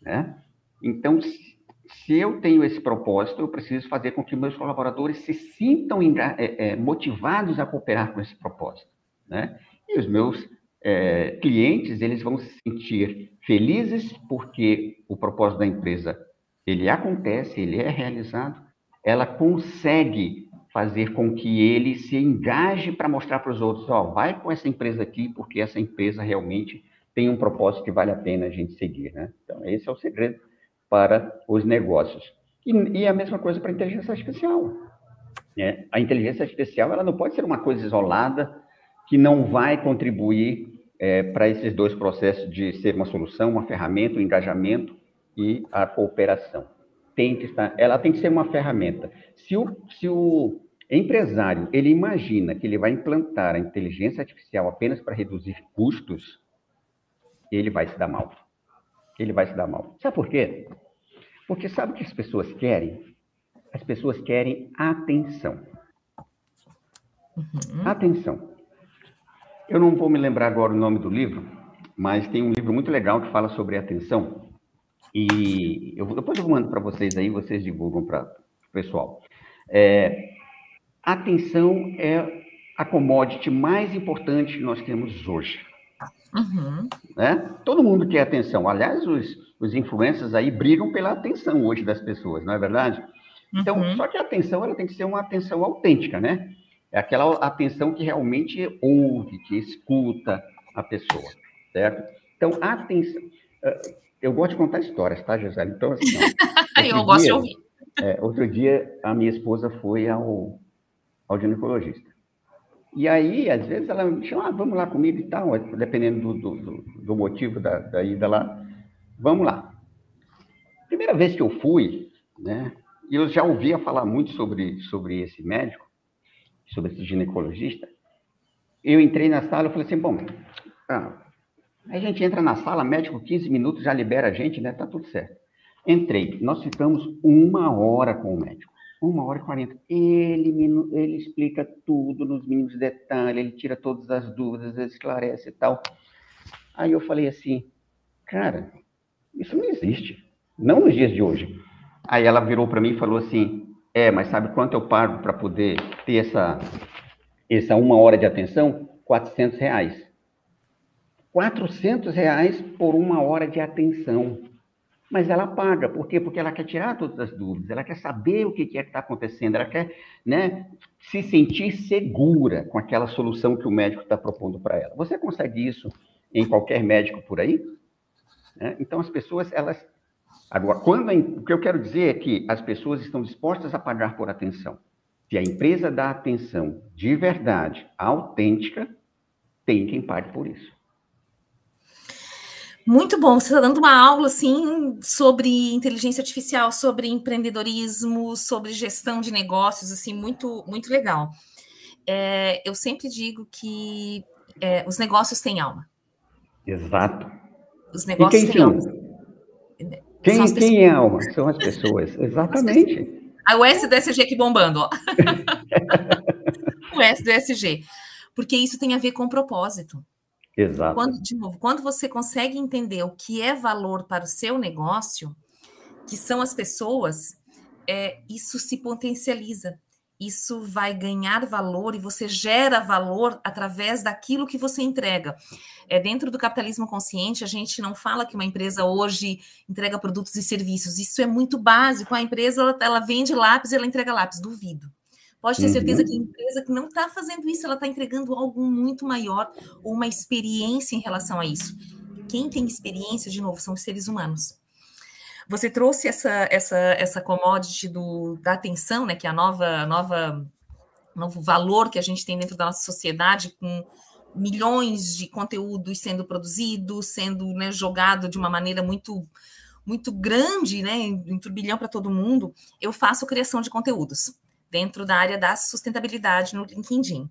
Né? Então, se eu tenho esse propósito, eu preciso fazer com que meus colaboradores se sintam é, é, motivados a cooperar com esse propósito, né? E os meus é, clientes, eles vão se sentir felizes porque o propósito da empresa, ele acontece, ele é realizado, ela consegue fazer com que ele se engaje para mostrar para os outros, ó, vai com essa empresa aqui, porque essa empresa realmente tem um propósito que vale a pena a gente seguir, né? Então, esse é o segredo para os negócios. E, e a mesma coisa para a inteligência artificial. Né? A inteligência artificial ela não pode ser uma coisa isolada que não vai contribuir é, para esses dois processos de ser uma solução, uma ferramenta, o engajamento e a cooperação. Tem que estar, ela tem que ser uma ferramenta. Se o, se o empresário ele imagina que ele vai implantar a inteligência artificial apenas para reduzir custos, ele vai se dar mal ele vai se dar mal. Sabe por quê? Porque sabe o que as pessoas querem? As pessoas querem atenção. Uhum. Atenção. Eu não vou me lembrar agora o nome do livro, mas tem um livro muito legal que fala sobre atenção. E eu, depois eu mando para vocês aí, vocês divulgam para o pessoal. É, atenção é a commodity mais importante que nós temos hoje. Uhum. Né? Todo mundo quer atenção. Aliás, os, os influencers aí brigam pela atenção hoje das pessoas, não é verdade? Então, uhum. só que a atenção ela tem que ser uma atenção autêntica, né? É aquela atenção que realmente ouve, que escuta a pessoa, certo? Então, atenção. Eh, eu gosto de contar histórias, tá, Gisele? Então, assim, eu gosto de ouvir. É, outro dia, a minha esposa foi ao, ao ginecologista. E aí, às vezes, ela me chama, ah, vamos lá comigo e tal, dependendo do, do, do motivo da, da, ida lá, vamos lá. Primeira vez que eu fui, né, eu já ouvia falar muito sobre, sobre esse médico, sobre esse ginecologista, eu entrei na sala e falei assim, bom, ah, a gente entra na sala, médico 15 minutos já libera a gente, né? Tá tudo certo. Entrei, nós ficamos uma hora com o médico. Uma hora e quarenta. Ele, ele explica tudo nos mínimos detalhes, ele tira todas as dúvidas, esclarece e tal. Aí eu falei assim, cara, isso não existe. Não nos dias de hoje. Aí ela virou para mim e falou assim, é, mas sabe quanto eu pago para poder ter essa, essa uma hora de atenção? 400 reais. 400 reais por uma hora de atenção. Mas ela paga, por quê? Porque ela quer tirar todas as dúvidas, ela quer saber o que é que está acontecendo, ela quer né, se sentir segura com aquela solução que o médico está propondo para ela. Você consegue isso em qualquer médico por aí? Né? Então, as pessoas, elas. Agora, quando o que eu quero dizer é que as pessoas estão dispostas a pagar por atenção. Se a empresa dá atenção de verdade, autêntica, tem quem pague por isso. Muito bom, você está dando uma aula assim sobre inteligência artificial, sobre empreendedorismo, sobre gestão de negócios, assim, muito, muito legal. É, eu sempre digo que é, os negócios têm alma. Exato. Os negócios têm alma. Quem, quem é alma? São as pessoas, exatamente. Ah, o S do SG aqui bombando, ó. o S do SG. Porque isso tem a ver com propósito. Exato. Quando, de novo, quando você consegue entender o que é valor para o seu negócio, que são as pessoas, é, isso se potencializa. Isso vai ganhar valor e você gera valor através daquilo que você entrega. É dentro do capitalismo consciente, a gente não fala que uma empresa hoje entrega produtos e serviços. Isso é muito básico. A empresa ela, ela vende lápis, ela entrega lápis. Duvido. Pode ter certeza uhum. que a empresa que não está fazendo isso, ela está entregando algo muito maior ou uma experiência em relação a isso. Quem tem experiência, de novo, são os seres humanos. Você trouxe essa essa essa commodity do, da atenção, né, que é a nova nova novo valor que a gente tem dentro da nossa sociedade com milhões de conteúdos sendo produzidos, sendo né, jogado de uma maneira muito muito grande, né, em turbilhão para todo mundo. Eu faço criação de conteúdos dentro da área da sustentabilidade no LinkedIn.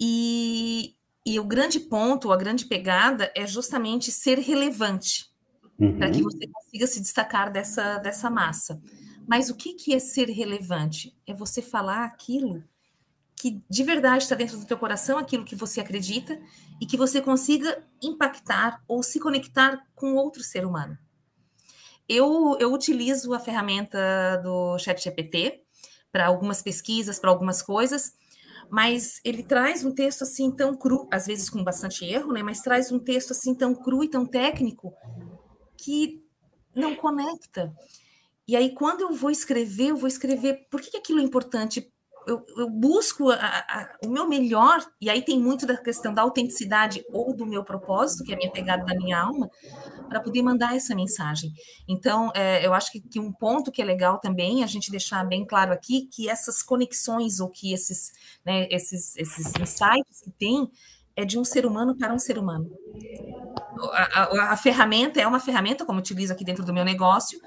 E, e o grande ponto, a grande pegada é justamente ser relevante uhum. para que você consiga se destacar dessa, dessa massa. Mas o que, que é ser relevante? É você falar aquilo que de verdade está dentro do teu coração, aquilo que você acredita e que você consiga impactar ou se conectar com outro ser humano. Eu, eu utilizo a ferramenta do ChatGPT para algumas pesquisas, para algumas coisas, mas ele traz um texto assim tão cru, às vezes com bastante erro, né? Mas traz um texto assim tão cru e tão técnico que não conecta. E aí, quando eu vou escrever, eu vou escrever por que, aquilo é importante eu, eu busco a, a, o meu melhor, e aí tem muito da questão da autenticidade ou do meu propósito, que é a minha pegada da minha alma, para poder mandar essa mensagem. Então, é, eu acho que, que, um ponto que é legal também a gente deixar bem claro aqui que essas conexões ou que esses, né, esses, esses insights que tem é de um ser humano para um ser humano. A, a, a, ferramenta é uma ferramenta, como utilizo aqui dentro do meu negócio,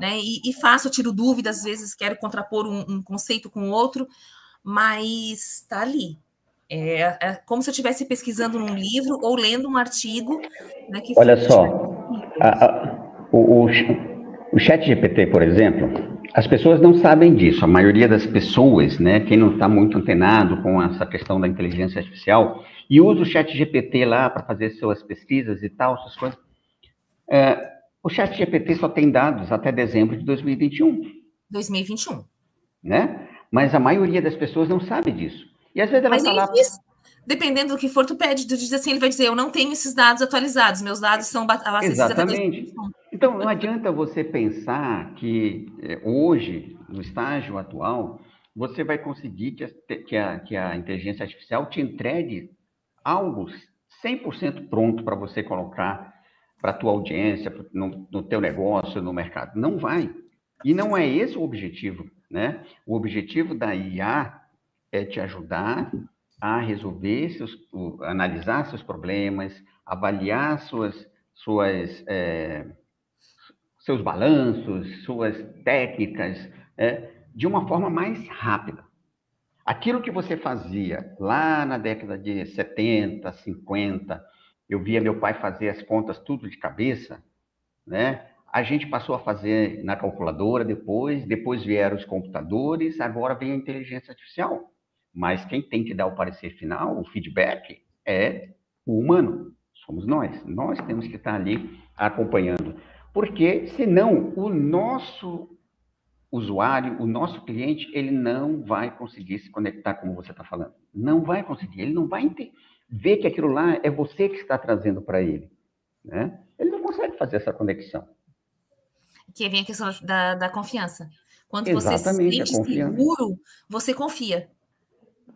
né? E, e faço, tiro dúvidas, às vezes quero contrapor um, um conceito com outro, mas está ali. É, é, como se eu estivesse pesquisando num livro ou lendo um artigo. Né, que Olha só, a, o, o, o chat GPT, por exemplo, as pessoas não sabem disso. A maioria das pessoas, né, quem não está muito antenado com essa questão da inteligência artificial, e usa o chat GPT lá para fazer suas pesquisas e tal, essas coisas. É, o chat GPT só tem dados até dezembro de 2021. 2021. Né? Mas a maioria das pessoas não sabe disso. E às vezes ela Mas lá... diz, dependendo do que for, tu pede, tu diz assim, ele vai dizer, eu não tenho esses dados atualizados, meus dados são Exatamente. Então, não adianta você pensar que é, hoje, no estágio atual, você vai conseguir que a, que a, que a inteligência artificial te entregue algo 100% pronto para você colocar para a tua audiência, no, no teu negócio, no mercado. Não vai. E não é esse o objetivo, né? O objetivo da IA é te ajudar a resolver seus, analisar seus problemas, avaliar suas, suas é, seus balanços, suas técnicas, é, de uma forma mais rápida. Aquilo que você fazia lá na década de 70, 50, eu via meu pai fazer as contas tudo de cabeça, né? A gente passou a fazer na calculadora depois, depois vieram os computadores, agora vem a inteligência artificial. Mas quem tem que dar o parecer final, o feedback, é o humano, somos nós. Nós temos que estar ali acompanhando. Porque, senão, o nosso usuário, o nosso cliente, ele não vai conseguir se conectar como você está falando. Não vai conseguir, ele não vai ver que aquilo lá é você que está trazendo para ele. Né? Ele não consegue fazer essa conexão que vem a questão da, da confiança. Quando Exatamente, você se sente seguro, você confia.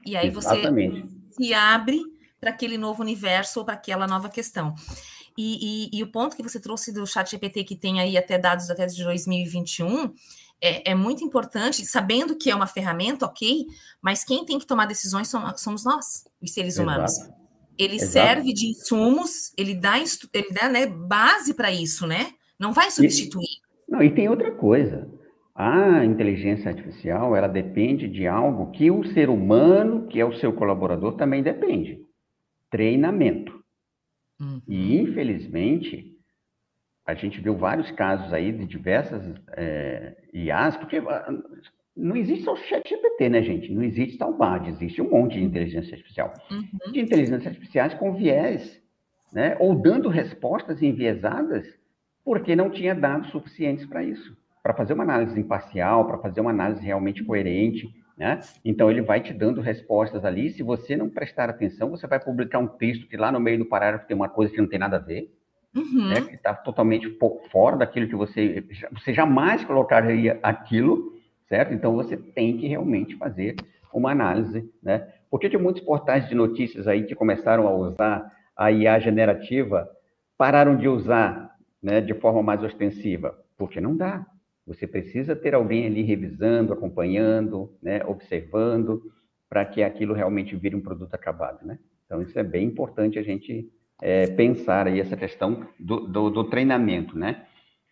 E aí Exatamente. você se abre para aquele novo universo ou para aquela nova questão. E, e, e, o ponto que você trouxe do chat GPT, que tem aí até dados até de 2021, é, é, muito importante, sabendo que é uma ferramenta, ok, mas quem tem que tomar decisões somos nós, os seres Exato. humanos. Ele Exato. serve de insumos, ele dá, ele dá né, base para isso, né? Não vai substituir. Não, e tem outra coisa. A inteligência artificial, ela depende de algo que o ser humano, que é o seu colaborador, também depende. Treinamento. Uhum. E, infelizmente, a gente viu vários casos aí de diversas é, IAs, porque ah, não existe só o chat GPT, né, gente? Não existe tal base, existe um monte de inteligência artificial. Uhum. De inteligências artificiais com viés, né? Ou dando respostas enviesadas porque não tinha dados suficientes para isso, para fazer uma análise imparcial, para fazer uma análise realmente coerente, né? Então ele vai te dando respostas ali. Se você não prestar atenção, você vai publicar um texto que lá no meio do parágrafo tem uma coisa que não tem nada a ver, uhum. né? Que está totalmente fora daquilo que você você jamais colocaria aquilo, certo? Então você tem que realmente fazer uma análise, né? Por que, muitos portais de notícias aí que começaram a usar a IA generativa pararam de usar né, de forma mais ostensiva? Porque não dá. Você precisa ter alguém ali revisando, acompanhando, né, observando, para que aquilo realmente vire um produto acabado, né? Então, isso é bem importante a gente é, pensar aí essa questão do, do, do treinamento, né?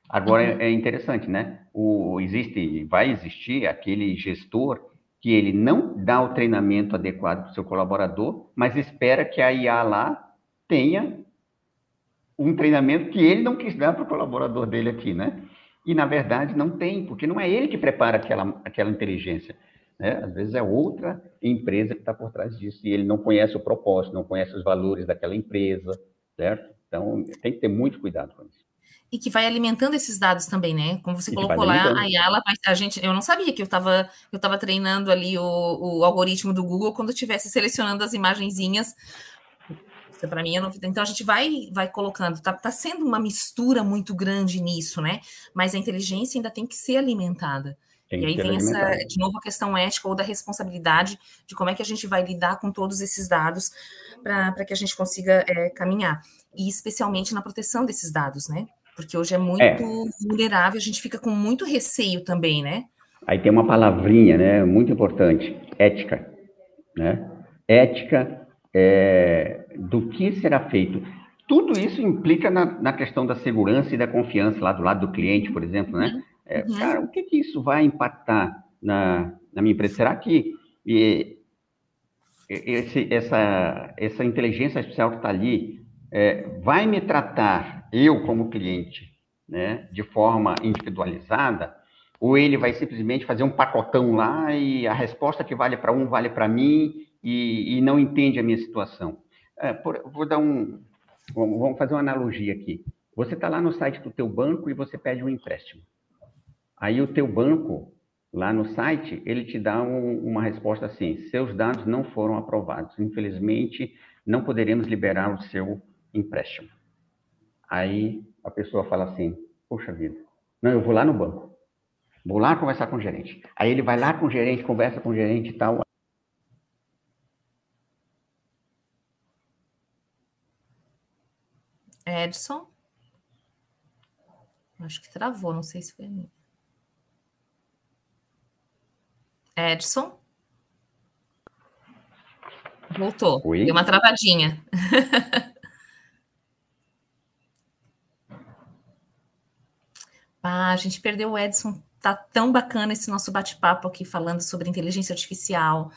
Agora, uhum. é interessante, né? O, existe, vai existir aquele gestor que ele não dá o treinamento adequado para o seu colaborador, mas espera que a IA lá tenha um treinamento que ele não quis dar para o colaborador dele aqui, né? E, na verdade, não tem, porque não é ele que prepara aquela, aquela inteligência. Né? Às vezes é outra empresa que está por trás disso, e ele não conhece o propósito, não conhece os valores daquela empresa, certo? Então, tem que ter muito cuidado com isso. E que vai alimentando esses dados também, né? Como você colocou lá, a Yala, a gente, eu não sabia que eu estava eu tava treinando ali o, o algoritmo do Google quando eu estivesse selecionando as imagenzinhas para mim é novidade. Então a gente vai vai colocando, tá, tá sendo uma mistura muito grande nisso, né? Mas a inteligência ainda tem que ser alimentada. Tem e aí vem essa, de novo, a questão ética ou da responsabilidade de como é que a gente vai lidar com todos esses dados para que a gente consiga é, caminhar. E especialmente na proteção desses dados, né? Porque hoje é muito é. vulnerável, a gente fica com muito receio também, né? Aí tem uma palavrinha, né, muito importante, ética, né? Ética é, do que será feito. Tudo isso implica na, na, questão da segurança e da confiança lá do lado do cliente, por exemplo, né? É, uhum. Cara, o que, que isso vai impactar na, na minha empresa? Será que e, esse, essa, essa inteligência artificial que está ali é, vai me tratar, eu como cliente, né, de forma individualizada, ou ele vai simplesmente fazer um pacotão lá e a resposta que vale para um vale para mim e, e não entende a minha situação. É, por, vou dar um, vamos fazer uma analogia aqui. Você está lá no site do teu banco e você pede um empréstimo. Aí o teu banco, lá no site, ele te dá um, uma resposta assim: seus dados não foram aprovados. Infelizmente, não poderemos liberar o seu empréstimo. Aí a pessoa fala assim: poxa vida, não, eu vou lá no banco. Vou lá conversar com o gerente. Aí ele vai lá com o gerente, conversa com o gerente e tal. Edson. Acho que travou, não sei se foi a minha. Edson. Voltou. Oi? Deu uma travadinha. ah, a gente perdeu o Edson tá tão bacana esse nosso bate-papo aqui falando sobre inteligência artificial,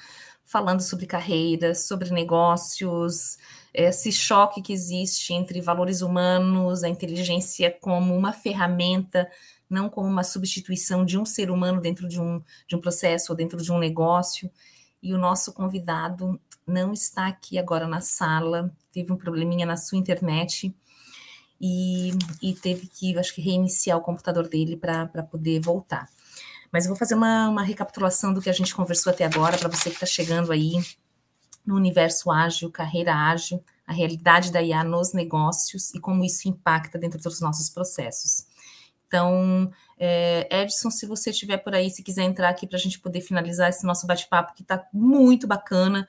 falando sobre carreiras, sobre negócios, esse choque que existe entre valores humanos, a inteligência como uma ferramenta, não como uma substituição de um ser humano dentro de um, de um processo ou dentro de um negócio. E o nosso convidado não está aqui agora na sala, teve um probleminha na sua internet e, e teve que, acho que, reiniciar o computador dele para poder voltar. Mas eu vou fazer uma, uma recapitulação do que a gente conversou até agora, para você que está chegando aí no universo ágil, carreira ágil, a realidade da IA nos negócios e como isso impacta dentro dos nossos processos. Então, é, Edson, se você estiver por aí, se quiser entrar aqui para a gente poder finalizar esse nosso bate-papo, que está muito bacana,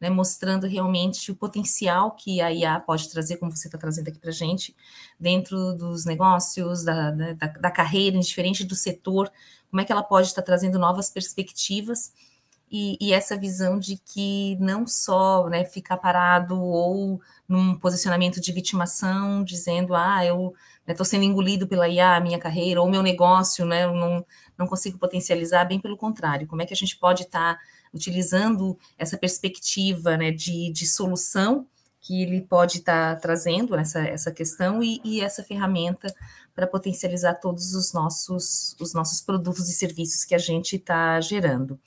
né, mostrando realmente o potencial que a IA pode trazer, como você está trazendo aqui para a gente, dentro dos negócios, da, da, da, carreira, indiferente do setor, como é que ela pode estar trazendo novas perspectivas e, e, essa visão de que não só né, ficar parado ou num posicionamento de vitimação, dizendo, ah, eu estou né, sendo engolido pela IA, minha carreira, ou meu negócio, né, eu não, não consigo potencializar, bem pelo contrário, como é que a gente pode estar tá utilizando essa perspectiva né, de, de solução que ele pode estar tá trazendo nessa essa questão e, e essa ferramenta para potencializar todos os nossos, os nossos produtos e serviços que a gente está gerando.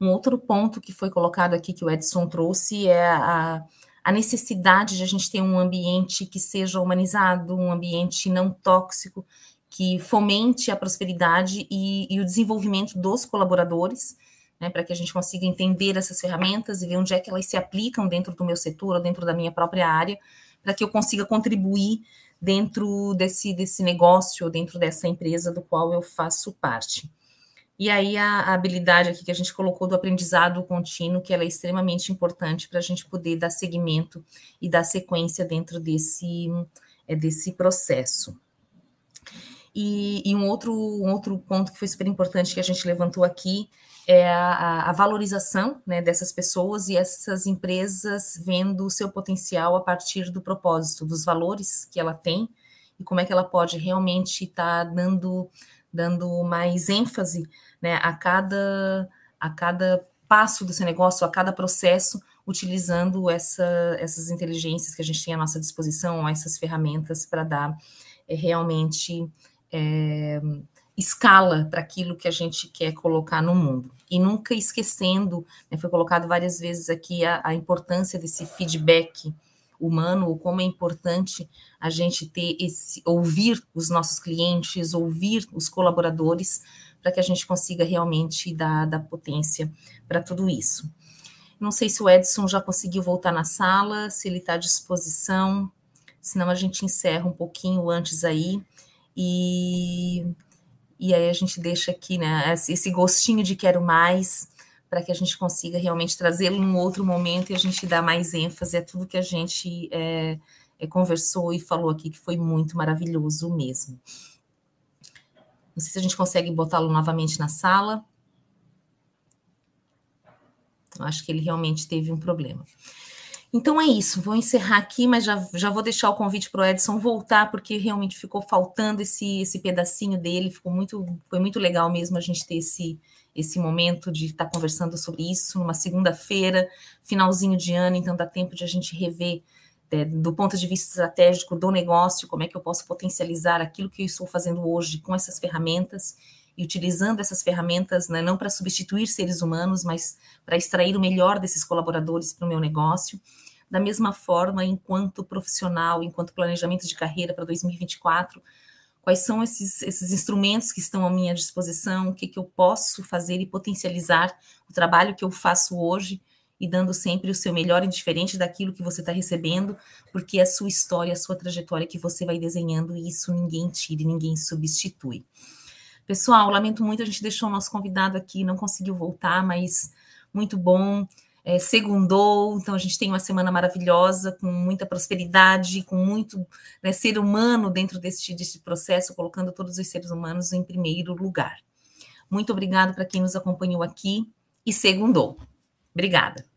Um outro ponto que foi colocado aqui que o Edson trouxe é a, a necessidade de a gente ter um ambiente que seja humanizado, um ambiente não tóxico, que fomente a prosperidade e, e o desenvolvimento dos colaboradores, né, para que a gente consiga entender essas ferramentas e ver onde é que elas se aplicam dentro do meu setor ou dentro da minha própria área, para que eu consiga contribuir dentro desse, desse negócio ou dentro dessa empresa do qual eu faço parte. E aí a, a, habilidade aqui que a gente colocou do aprendizado contínuo, que ela é extremamente importante para a gente poder dar seguimento e dar sequência dentro desse, é, desse processo. E, e, um, outro, um outro ponto que foi super importante que a gente levantou aqui é a, a valorização né, dessas pessoas e essas empresas vendo o seu potencial a partir do propósito, dos valores que ela tem e como é que ela pode realmente estar tá dando, dando mais ênfase né, a cada a cada passo do seu negócio, a cada processo, utilizando essa, essas inteligências que a gente tem à nossa disposição, essas ferramentas para dar é, realmente é, escala para aquilo que a gente quer colocar no mundo. E nunca esquecendo, né, foi colocado várias vezes aqui a, a importância desse feedback humano, ou como é importante a gente ter esse, ouvir os nossos clientes, ouvir os colaboradores, para que a gente consiga realmente dar, dar potência para tudo isso. Não sei se o Edson já conseguiu voltar na sala, se ele está à disposição, senão a gente encerra um pouquinho antes aí e, e aí a gente deixa aqui né, esse gostinho de quero mais para que a gente consiga realmente trazê-lo num outro momento e a gente dar mais ênfase a tudo que a gente é, é, conversou e falou aqui, que foi muito maravilhoso mesmo. Não sei se a gente consegue botá-lo novamente na sala. Eu acho que ele realmente teve um problema. Então é isso, vou encerrar aqui, mas já, já vou deixar o convite para o Edson voltar, porque realmente ficou faltando esse, esse pedacinho dele, ficou muito, foi muito legal mesmo a gente ter esse, esse momento de estar conversando sobre isso numa segunda-feira, finalzinho de ano, então dá tempo de a gente rever é, do ponto de vista estratégico do negócio, como é que eu posso potencializar aquilo que eu estou fazendo hoje com essas ferramentas e utilizando essas ferramentas né, não para substituir seres humanos, mas para extrair o melhor desses colaboradores para o meu negócio. Da mesma forma, enquanto profissional, enquanto planejamento de carreira para 2024, quais são esses, esses instrumentos que estão à minha disposição, o que, que eu posso fazer e potencializar o trabalho que eu faço hoje e dando sempre o seu melhor, indiferente daquilo que você está recebendo, porque é a sua história, a sua trajetória que você vai desenhando e isso ninguém tira, ninguém substitui. Pessoal, lamento muito, a gente deixou o nosso convidado aqui, não conseguiu voltar, mas muito bom. É, segundou, então a gente tem uma semana maravilhosa, com muita prosperidade, com muito né, ser humano dentro desse processo, colocando todos os seres humanos em primeiro lugar. Muito obrigado para quem nos acompanhou aqui e segundou. Obrigada.